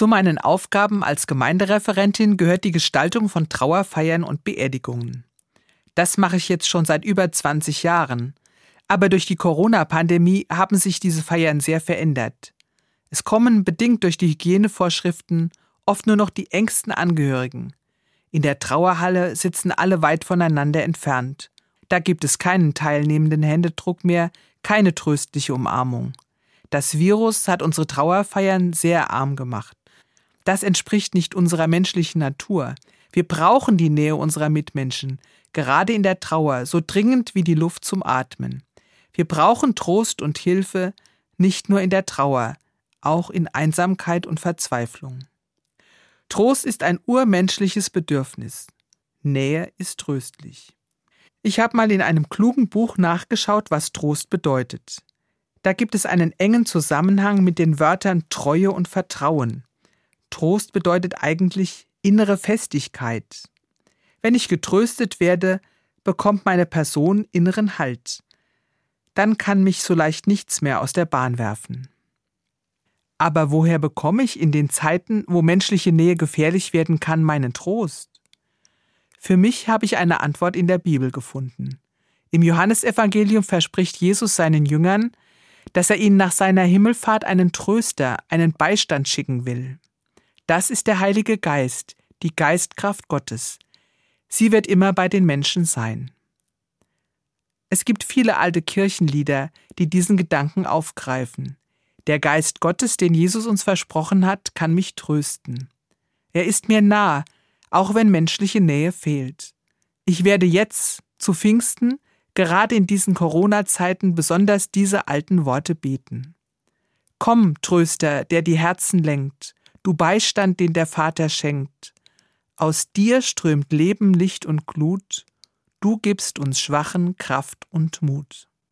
Zu meinen Aufgaben als Gemeindereferentin gehört die Gestaltung von Trauerfeiern und Beerdigungen. Das mache ich jetzt schon seit über 20 Jahren. Aber durch die Corona-Pandemie haben sich diese Feiern sehr verändert. Es kommen, bedingt durch die Hygienevorschriften, oft nur noch die engsten Angehörigen. In der Trauerhalle sitzen alle weit voneinander entfernt. Da gibt es keinen teilnehmenden Händedruck mehr, keine tröstliche Umarmung. Das Virus hat unsere Trauerfeiern sehr arm gemacht. Das entspricht nicht unserer menschlichen Natur. Wir brauchen die Nähe unserer Mitmenschen, gerade in der Trauer, so dringend wie die Luft zum Atmen. Wir brauchen Trost und Hilfe, nicht nur in der Trauer, auch in Einsamkeit und Verzweiflung. Trost ist ein urmenschliches Bedürfnis. Nähe ist tröstlich. Ich habe mal in einem klugen Buch nachgeschaut, was Trost bedeutet. Da gibt es einen engen Zusammenhang mit den Wörtern Treue und Vertrauen. Trost bedeutet eigentlich innere Festigkeit. Wenn ich getröstet werde, bekommt meine Person inneren Halt. Dann kann mich so leicht nichts mehr aus der Bahn werfen. Aber woher bekomme ich in den Zeiten, wo menschliche Nähe gefährlich werden kann, meinen Trost? Für mich habe ich eine Antwort in der Bibel gefunden. Im Johannesevangelium verspricht Jesus seinen Jüngern, dass er ihnen nach seiner Himmelfahrt einen Tröster, einen Beistand schicken will. Das ist der Heilige Geist, die Geistkraft Gottes. Sie wird immer bei den Menschen sein. Es gibt viele alte Kirchenlieder, die diesen Gedanken aufgreifen. Der Geist Gottes, den Jesus uns versprochen hat, kann mich trösten. Er ist mir nah, auch wenn menschliche Nähe fehlt. Ich werde jetzt, zu Pfingsten, gerade in diesen Corona-Zeiten besonders diese alten Worte beten. Komm, Tröster, der die Herzen lenkt, du Beistand, den der Vater schenkt. Aus dir strömt Leben, Licht und Glut, du gibst uns Schwachen Kraft und Mut.